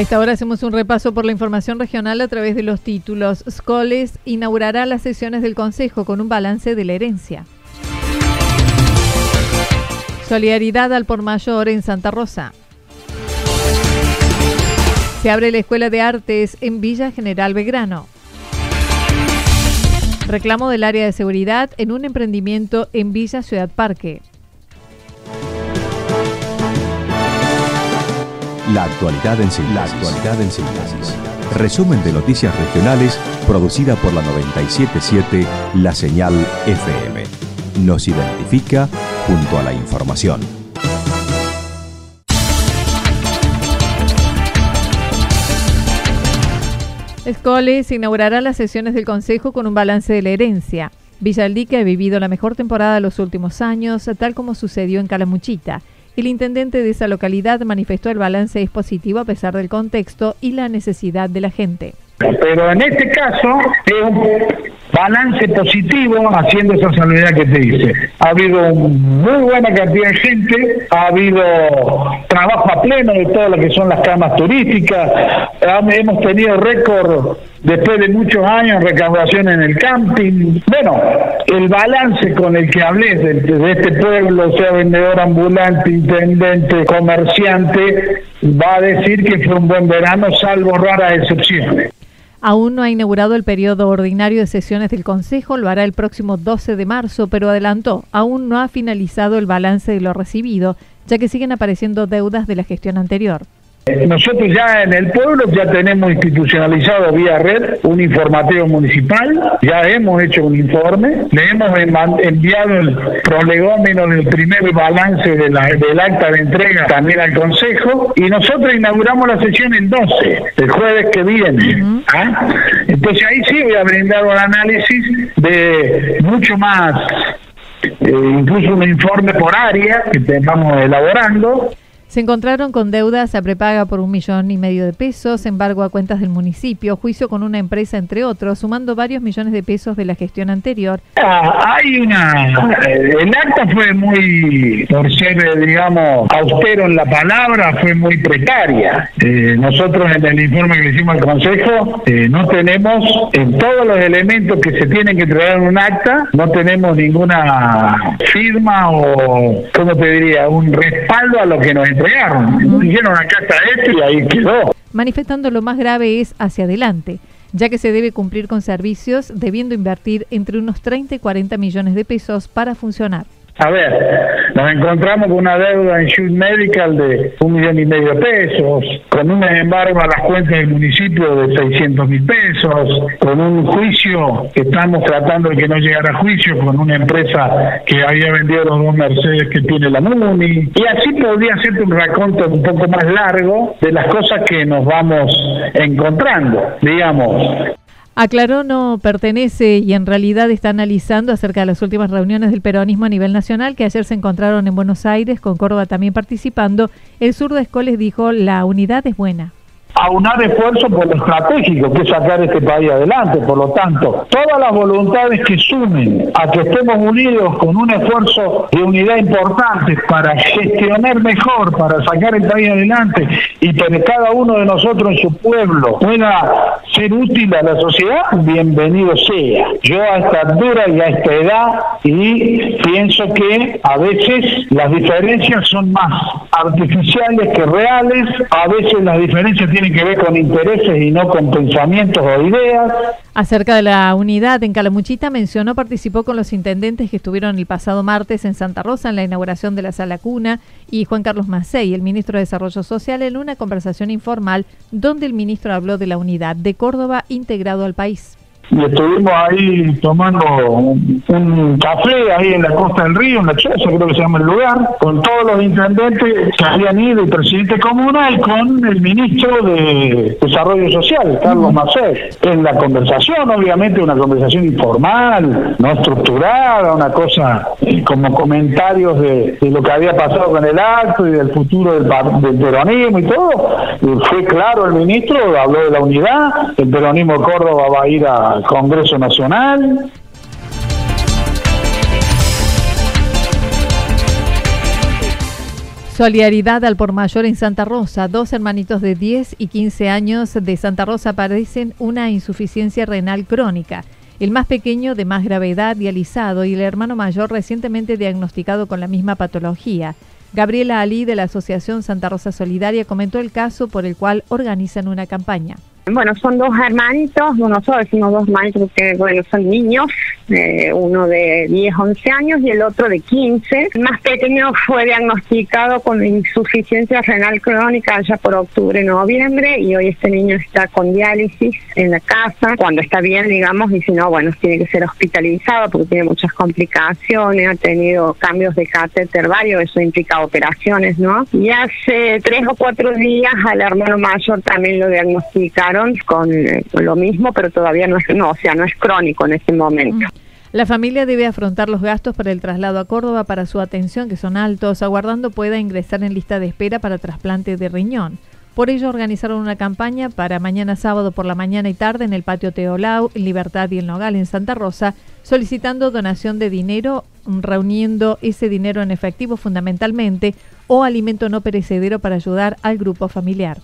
A esta hora hacemos un repaso por la información regional a través de los títulos. Scoles inaugurará las sesiones del Consejo con un balance de la herencia. Solidaridad al por mayor en Santa Rosa. Se abre la Escuela de Artes en Villa General Belgrano. Reclamo del área de seguridad en un emprendimiento en Villa Ciudad Parque. La actualidad en síntesis. La en síntesis. Resumen de noticias regionales producida por la 977 La Señal FM. Nos identifica junto a la información. Escoles inaugurará las sesiones del Consejo con un balance de la herencia. Villaldique ha vivido la mejor temporada de los últimos años, tal como sucedió en Calamuchita. El intendente de esa localidad manifestó el balance es positivo a pesar del contexto y la necesidad de la gente. Pero en este caso es un balance positivo haciendo esa salvedad que te dice. Ha habido muy buena cantidad de gente, ha habido trabajo a pleno de todo lo que son las camas turísticas, hemos tenido récord después de muchos años recaudación en el camping. Bueno, el balance con el que hablé de, este pueblo, sea vendedor ambulante, intendente, comerciante, va a decir que fue un buen verano, salvo raras excepciones. Aún no ha inaugurado el periodo ordinario de sesiones del Consejo, lo hará el próximo 12 de marzo, pero adelantó, aún no ha finalizado el balance de lo recibido, ya que siguen apareciendo deudas de la gestión anterior. Nosotros ya en el pueblo ya tenemos institucionalizado vía red un informativo municipal, ya hemos hecho un informe, le hemos enviado el prolegómeno del primer balance de la, del acta de entrega también al Consejo y nosotros inauguramos la sesión el 12, el jueves que viene. ¿ah? Entonces ahí sí voy a brindar un análisis de mucho más, eh, incluso un informe por área que estamos elaborando se encontraron con deudas a prepaga por un millón y medio de pesos, embargo a cuentas del municipio, juicio con una empresa, entre otros, sumando varios millones de pesos de la gestión anterior. Ah, hay una. Eh, el acta fue muy, por ser, digamos, austero en la palabra, fue muy precaria. Eh, nosotros en el informe que le hicimos al Consejo eh, no tenemos, en todos los elementos que se tienen que entregar en un acta, no tenemos ninguna firma o, ¿cómo te diría?, un respaldo a lo que nos y ahí quedó. Manifestando lo más grave es hacia adelante, ya que se debe cumplir con servicios, debiendo invertir entre unos 30 y 40 millones de pesos para funcionar. A ver, nos encontramos con una deuda en Shoot Medical de un millón y medio de pesos, con un embargo a las cuentas del municipio de 600 mil pesos, con un juicio que estamos tratando de que no llegara a juicio con una empresa que había vendido los dos Mercedes que tiene la MUNI. Y así podría ser un raconto un poco más largo de las cosas que nos vamos encontrando, digamos. Aclaró no pertenece y en realidad está analizando acerca de las últimas reuniones del peronismo a nivel nacional que ayer se encontraron en Buenos Aires, con Córdoba también participando. El sur de Escoles dijo la unidad es buena. Aunar esfuerzo por lo estratégico, que es sacar este país adelante. Por lo tanto, todas las voluntades que sumen a que estemos unidos con un esfuerzo de unidad importante para gestionar mejor, para sacar el país adelante y que cada uno de nosotros en su pueblo pueda ser útil a la sociedad, bienvenido sea. Yo a esta altura y a esta edad y pienso que a veces las diferencias son más artificiales que reales, a veces las diferencias tienen que con intereses y no con pensamientos o ideas. Acerca de la unidad en Calamuchita mencionó participó con los intendentes que estuvieron el pasado martes en Santa Rosa en la inauguración de la sala cuna y Juan Carlos Macei, el ministro de Desarrollo Social, en una conversación informal donde el ministro habló de la unidad de Córdoba integrado al país y estuvimos ahí tomando un, café ahí en la costa del río, en la Choza, creo que se llama el lugar, con todos los intendentes que habían ido, el presidente comunal, con el ministro de Desarrollo Social, Carlos Macet. En la conversación, obviamente, una conversación informal, no estructurada, una cosa eh, como comentarios de, lo que había pasado con el acto y del futuro del, del peronismo y todo. fue claro el ministro, habló de la unidad, el peronismo de Córdoba va a ir a Congreso Nacional. Solidaridad al por mayor en Santa Rosa. Dos hermanitos de 10 y 15 años de Santa Rosa padecen una insuficiencia renal crónica. El más pequeño de más gravedad dializado y el hermano mayor recientemente diagnosticado con la misma patología. Gabriela Ali de la Asociación Santa Rosa Solidaria comentó el caso por el cual organizan una campaña. Bueno, son dos hermanitos, nosotros decimos dos hermanitos porque, bueno, son niños, eh, uno de 10, 11 años y el otro de 15. El más pequeño fue diagnosticado con insuficiencia renal crónica ya por octubre, noviembre y hoy este niño está con diálisis en la casa, cuando está bien, digamos, y si no, bueno, tiene que ser hospitalizado porque tiene muchas complicaciones, ha tenido cambios de catéter varios, eso implica operaciones, ¿no? Y hace tres o cuatro días al hermano mayor también lo diagnosticaron con eh, lo mismo, pero todavía no es, no, o sea, no es crónico en este momento. La familia debe afrontar los gastos para el traslado a Córdoba para su atención, que son altos, aguardando pueda ingresar en lista de espera para trasplante de riñón. Por ello organizaron una campaña para mañana sábado por la mañana y tarde en el patio Teolau, Libertad y el Nogal en Santa Rosa, solicitando donación de dinero, reuniendo ese dinero en efectivo fundamentalmente o alimento no perecedero para ayudar al grupo familiar.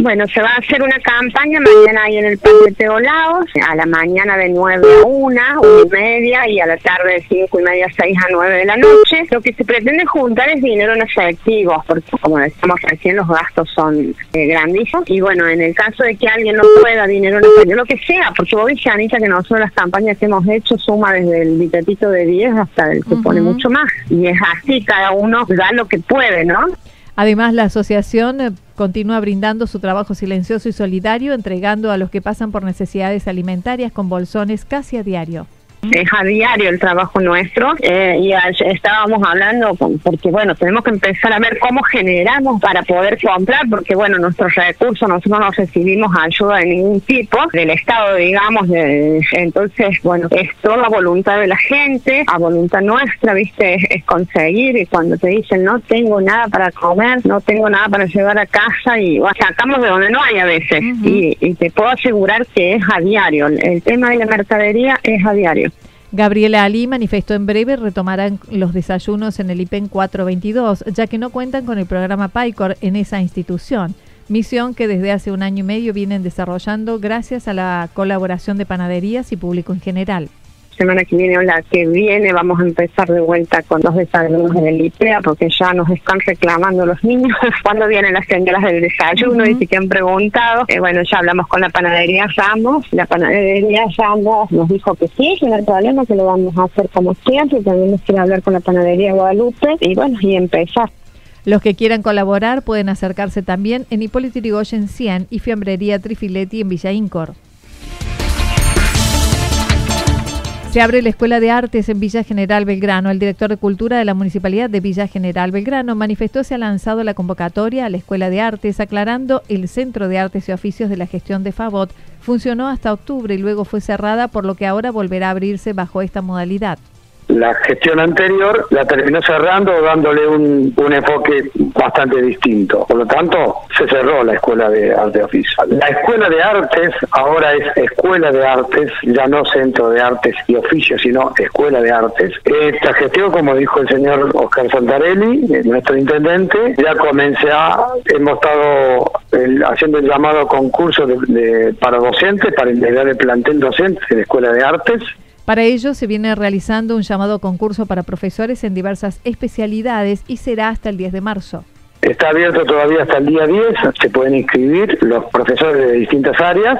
Bueno, se va a hacer una campaña mañana ahí en el Parque de Teolaos, a la mañana de 9 a 1, 1 y media, y a la tarde de 5 y media, 6 a 9 de la noche. Lo que se pretende juntar es dinero en efectivo, porque como decíamos recién, los gastos son eh, grandísimos. Y bueno, en el caso de que alguien no pueda dinero en efectivo, lo que sea, porque vos viste, Anita, que nosotros las campañas que hemos hecho suma desde el bitetito de 10 hasta el que pone mucho más. Y es así, cada uno da lo que puede, ¿no? Además, la asociación eh, continúa brindando su trabajo silencioso y solidario, entregando a los que pasan por necesidades alimentarias con bolsones casi a diario es a diario el trabajo nuestro eh, y estábamos hablando porque bueno tenemos que empezar a ver cómo generamos para poder comprar porque bueno nuestros recursos nosotros no recibimos ayuda de ningún tipo del estado digamos de, entonces bueno es toda voluntad de la gente a voluntad nuestra viste es, conseguir y cuando te dicen no tengo nada para comer no tengo nada para llevar a casa y sacamos de donde no hay a veces y, y te puedo asegurar que es a diario. El tema de la mercadería es a diario Gabriela Ali manifestó en breve retomarán los desayunos en el IPEN 422, ya que no cuentan con el programa PAICOR en esa institución, misión que desde hace un año y medio vienen desarrollando gracias a la colaboración de panaderías y público en general semana que viene o la que viene vamos a empezar de vuelta con los desayunos en el IPEA porque ya nos están reclamando los niños cuando vienen las señoras del desayuno y si que han preguntado. Eh, bueno, ya hablamos con la panadería Ramos. La panadería Ramos nos dijo que sí, que no hay problema, que lo vamos a hacer como siempre. También nos quiere hablar con la panadería Guadalupe y bueno, y empezar. Los que quieran colaborar pueden acercarse también en Hipólito Yrigoyen 100 y Fiambrería Trifiletti en Villa Incor. Se abre la Escuela de Artes en Villa General Belgrano. El director de Cultura de la Municipalidad de Villa General Belgrano manifestó se ha lanzado la convocatoria a la Escuela de Artes, aclarando el Centro de Artes y Oficios de la Gestión de Favot funcionó hasta octubre y luego fue cerrada, por lo que ahora volverá a abrirse bajo esta modalidad la gestión anterior la terminó cerrando dándole un, un enfoque bastante distinto. Por lo tanto, se cerró la Escuela de Arte Oficial. La Escuela de Artes ahora es Escuela de Artes, ya no Centro de Artes y Oficios, sino Escuela de Artes. Esta gestión, como dijo el señor Oscar Santarelli, nuestro intendente, ya comencé a, hemos estado haciendo el llamado concurso de, para docentes, para integrar el plantel docente de la Escuela de Artes. Para ello se viene realizando un llamado concurso para profesores en diversas especialidades y será hasta el 10 de marzo. Está abierto todavía hasta el día 10, se pueden inscribir los profesores de distintas áreas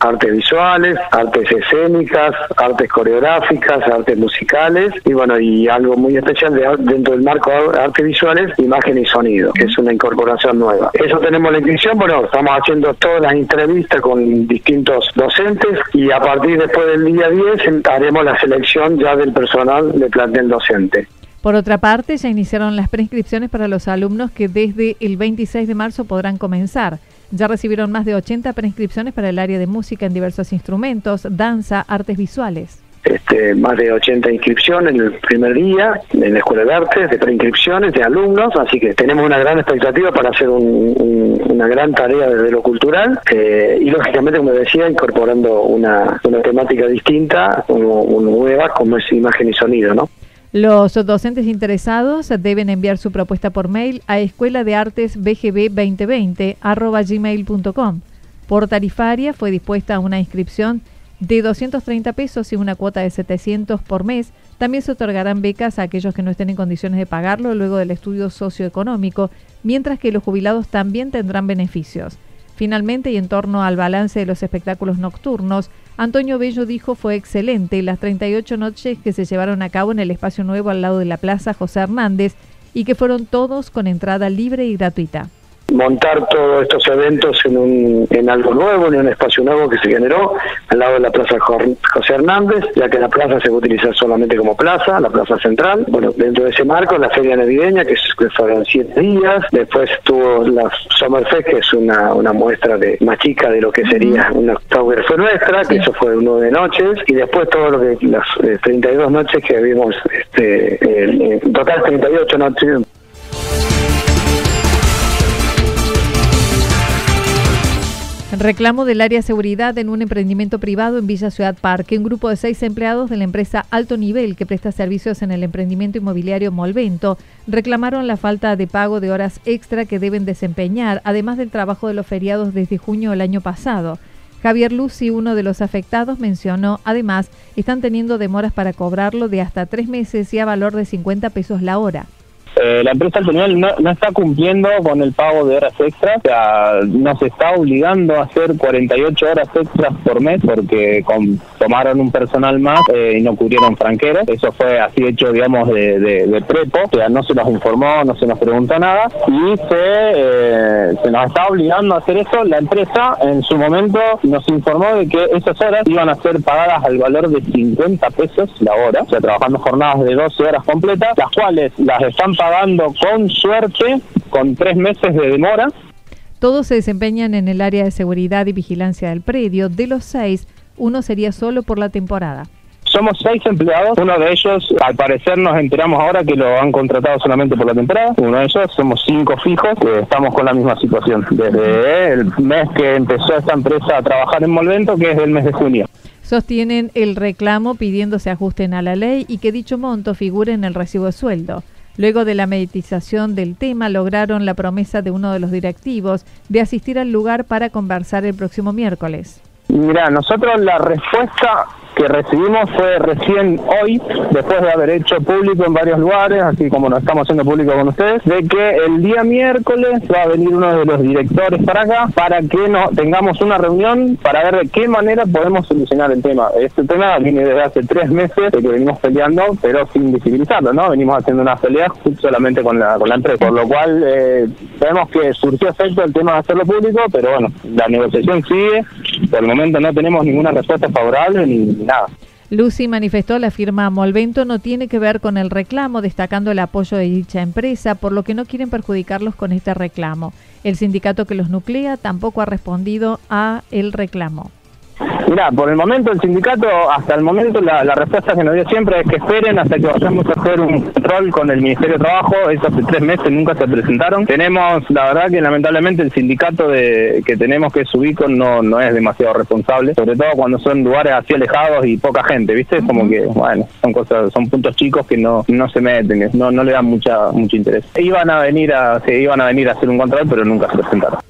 artes visuales, artes escénicas, artes coreográficas, artes musicales y bueno, y algo muy especial de, dentro del marco de artes visuales, imagen y sonido, que es una incorporación nueva. Eso tenemos la inscripción, bueno, estamos haciendo todas las entrevistas con distintos docentes y a partir después del día 10 haremos la selección ya del personal de plantel docente. Por otra parte, ya iniciaron las prescripciones para los alumnos que desde el 26 de marzo podrán comenzar. Ya recibieron más de 80 prescripciones para el área de música en diversos instrumentos, danza, artes visuales. Este, más de 80 inscripciones en el primer día en la Escuela de Artes, de preinscripciones, de alumnos, así que tenemos una gran expectativa para hacer una gran tarea desde lo cultural eh, y lógicamente, como decía, incorporando una, temática distinta, nueva, como es imagen y sonido, ¿no? Los docentes interesados deben enviar su propuesta por mail a escuela de artes bgb 2020 gmail.com. Por tarifaria fue dispuesta una inscripción de 230 pesos y una cuota de 700 por mes. También se otorgarán becas a aquellos que no estén en condiciones de pagarlo luego del estudio socioeconómico, mientras que los jubilados también tendrán beneficios. Finalmente, y en torno al balance de los espectáculos nocturnos, Antonio Bello dijo fue excelente. Las 38 noches que se llevaron a cabo en el espacio nuevo al lado de la Plaza José Hernández y que fueron todos con entrada libre y gratuita montar todos estos eventos en, un, en algo nuevo, en un espacio nuevo que se generó al lado de la Plaza José Hernández, ya que la plaza se va a utilizar solamente como plaza, la plaza central. Bueno, dentro de ese marco, la feria navideña, que, fueron siete días. Después tuvo la Summerfest, que es una, una muestra de más chica de lo que sería una fue nuestra, que eso fue nueve noches. Y después todo lo que las 32 eh, noches que vimos, este, en total 38 noches. Reclamo del área seguridad en un emprendimiento privado en Villa Ciudad Parque. Un grupo de seis empleados de la empresa Alto Nivel que presta servicios en el emprendimiento inmobiliario Molvento reclamaron la falta de pago de horas extra que deben desempeñar, además del trabajo de los feriados desde junio del año pasado. Javier Lucy, uno de los afectados, mencionó, además, están teniendo demoras para cobrarlo de hasta tres meses y a valor de 50 pesos la hora. Eh, la empresa al no, no, está cumpliendo con el pago de horas extras, o sea, nos está obligando a hacer 48 horas extras por mes porque tomaron un personal más eh, y no cubrieron franqueros. Eso fue así hecho, digamos, de, prepo, o sea, no se nos informó, no se nos preguntó nada y se, eh, se nos está obligando a hacer eso. La empresa en su momento nos informó de que esas horas iban a ser pagadas al valor de 50 pesos la hora, o sea, trabajando jornadas de 12 horas completas, las cuales las están pagando con suerte, con tres meses de demora. Todos se desempeñan en el área de seguridad y vigilancia del predio. De los seis, uno sería solo por la temporada. Somos seis empleados, uno de ellos, al parecer nos enteramos ahora que lo han contratado solamente por la temporada, uno de ellos, somos cinco fijos, que estamos con la misma situación, desde el mes que empezó esta empresa a trabajar en Molvento, que es el mes de junio. Sostienen el reclamo pidiendo se ajusten a la ley y que dicho monto figure en el recibo de sueldo. Luego de la meditación del tema, lograron la promesa de uno de los directivos de asistir al lugar para conversar el próximo miércoles. Mira, nosotros la respuesta que recibimos fue recién hoy, después de haber hecho público en varios lugares, así como nos estamos haciendo público con ustedes, de que el día miércoles va a venir uno de los directores para acá para que no tengamos una reunión para ver de qué manera podemos solucionar el tema. Este tema viene desde hace tres meses de que venimos peleando, pero sin visibilizarlo, ¿no? Venimos haciendo una pelea solamente con la, con la empresa, por lo cual eh, vemos que surgió efecto el tema de hacerlo público, pero bueno, la negociación sigue, por el momento no tenemos ninguna respuesta favorable ni Lucy manifestó la firma Molvento no tiene que ver con el reclamo, destacando el apoyo de dicha empresa, por lo que no quieren perjudicarlos con este reclamo. El sindicato que los nuclea tampoco ha respondido a el reclamo. Mira, por el momento el sindicato, hasta el momento la, respuesta que nos dio siempre es que esperen hasta que vayamos a hacer un control con el Ministerio de Trabajo. Eso hace tres meses nunca se presentaron. Tenemos, la verdad que lamentablemente el sindicato de que tenemos que subir con no, no es demasiado responsable, sobre todo cuando son lugares así alejados y poca gente, ¿viste? Como que, bueno, son cosas, son puntos chicos que no, no se meten, no, no le dan mucha mucho interés. Iban a venir a, se iban a venir a hacer un control, pero nunca se presentaron.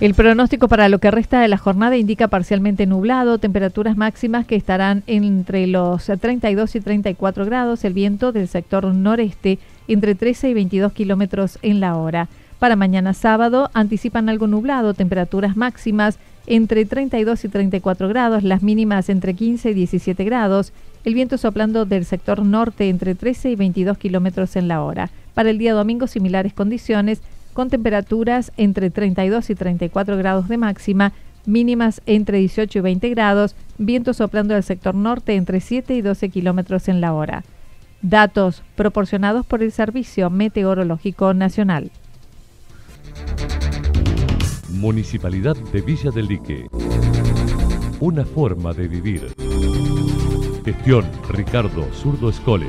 El pronóstico para lo que resta de la jornada indica parcialmente nublado, temperaturas máximas que estarán entre los 32 y 34 grados, el viento del sector noreste entre 13 y 22 kilómetros en la hora. Para mañana sábado anticipan algo nublado, temperaturas máximas entre 32 y 34 grados, las mínimas entre 15 y 17 grados, el viento soplando del sector norte entre 13 y 22 kilómetros en la hora. Para el día domingo, similares condiciones, con temperaturas entre 32 y 34 grados de máxima, mínimas entre 18 y 20 grados, viento soplando del sector norte entre 7 y 12 kilómetros en la hora. Datos proporcionados por el Servicio Meteorológico Nacional. Municipalidad de Villa del Lique. Una forma de vivir. Gestión Ricardo Zurdo Escole.